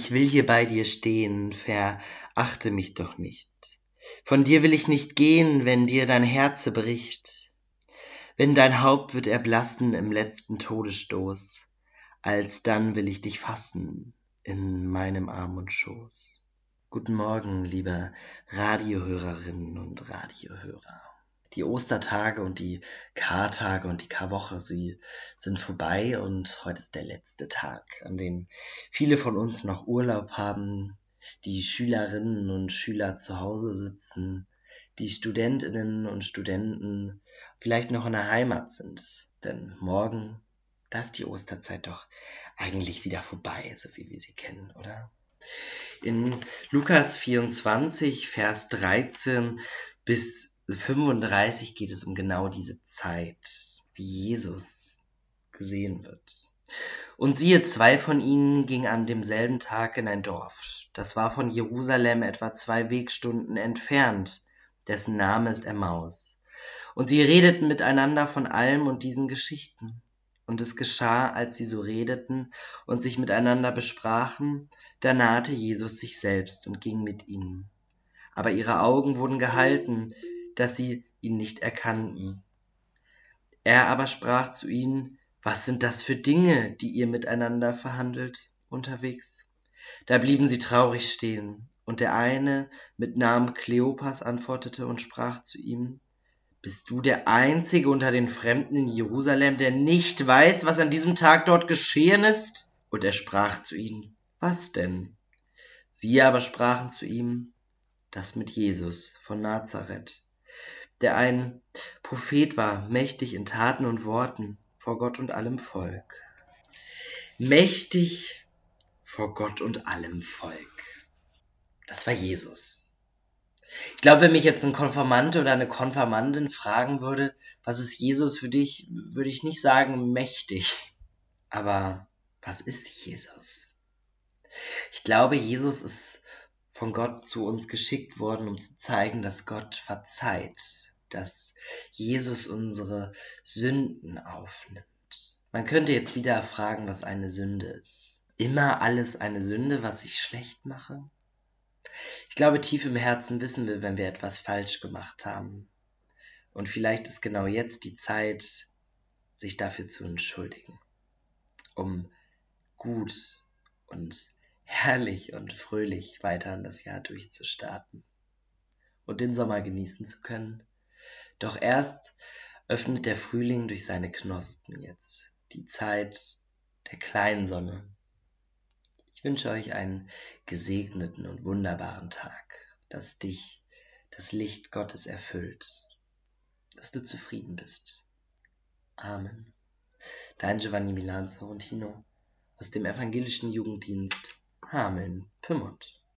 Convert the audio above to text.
Ich will hier bei dir stehen, verachte mich doch nicht. Von dir will ich nicht gehen, wenn dir dein Herze bricht. Wenn dein Haupt wird erblassen im letzten Todesstoß, alsdann will ich dich fassen in meinem Arm und Schoß. Guten Morgen, liebe Radiohörerinnen und Radiohörer. Die Ostertage und die Kartage und die Karwoche, sie sind vorbei und heute ist der letzte Tag, an dem viele von uns noch Urlaub haben, die Schülerinnen und Schüler zu Hause sitzen, die Studentinnen und Studenten vielleicht noch in der Heimat sind. Denn morgen, da ist die Osterzeit doch eigentlich wieder vorbei, so wie wir sie kennen, oder? In Lukas 24, Vers 13 bis 35 geht es um genau diese Zeit, wie Jesus gesehen wird. Und siehe, zwei von ihnen gingen an demselben Tag in ein Dorf. Das war von Jerusalem etwa zwei Wegstunden entfernt, dessen Name ist Emmaus. Und sie redeten miteinander von allem und diesen Geschichten. Und es geschah, als sie so redeten und sich miteinander besprachen, da nahte Jesus sich selbst und ging mit ihnen. Aber ihre Augen wurden gehalten, dass sie ihn nicht erkannten. Er aber sprach zu ihnen, was sind das für Dinge, die ihr miteinander verhandelt unterwegs? Da blieben sie traurig stehen, und der eine mit Namen Kleopas antwortete und sprach zu ihm, bist du der Einzige unter den Fremden in Jerusalem, der nicht weiß, was an diesem Tag dort geschehen ist? Und er sprach zu ihnen, was denn? Sie aber sprachen zu ihm, das mit Jesus von Nazareth, der ein Prophet war, mächtig in Taten und Worten vor Gott und allem Volk. Mächtig vor Gott und allem Volk. Das war Jesus. Ich glaube, wenn mich jetzt ein Konfirmante oder eine Konfirmandin fragen würde, was ist Jesus für dich, würde ich nicht sagen mächtig. Aber was ist Jesus? Ich glaube, Jesus ist von Gott zu uns geschickt worden, um zu zeigen, dass Gott verzeiht, dass Jesus unsere Sünden aufnimmt. Man könnte jetzt wieder fragen, was eine Sünde ist. Immer alles eine Sünde, was ich schlecht mache? Ich glaube, tief im Herzen wissen wir, wenn wir etwas falsch gemacht haben. Und vielleicht ist genau jetzt die Zeit, sich dafür zu entschuldigen, um gut und herrlich und fröhlich weiter in das Jahr durchzustarten und den Sommer genießen zu können. Doch erst öffnet der Frühling durch seine Knospen jetzt die Zeit der kleinen Sonne, ich wünsche euch einen gesegneten und wunderbaren Tag, dass dich das Licht Gottes erfüllt, dass du zufrieden bist. Amen. Dein Giovanni Milan Sorrentino aus dem evangelischen Jugenddienst Hameln, Pyrmont.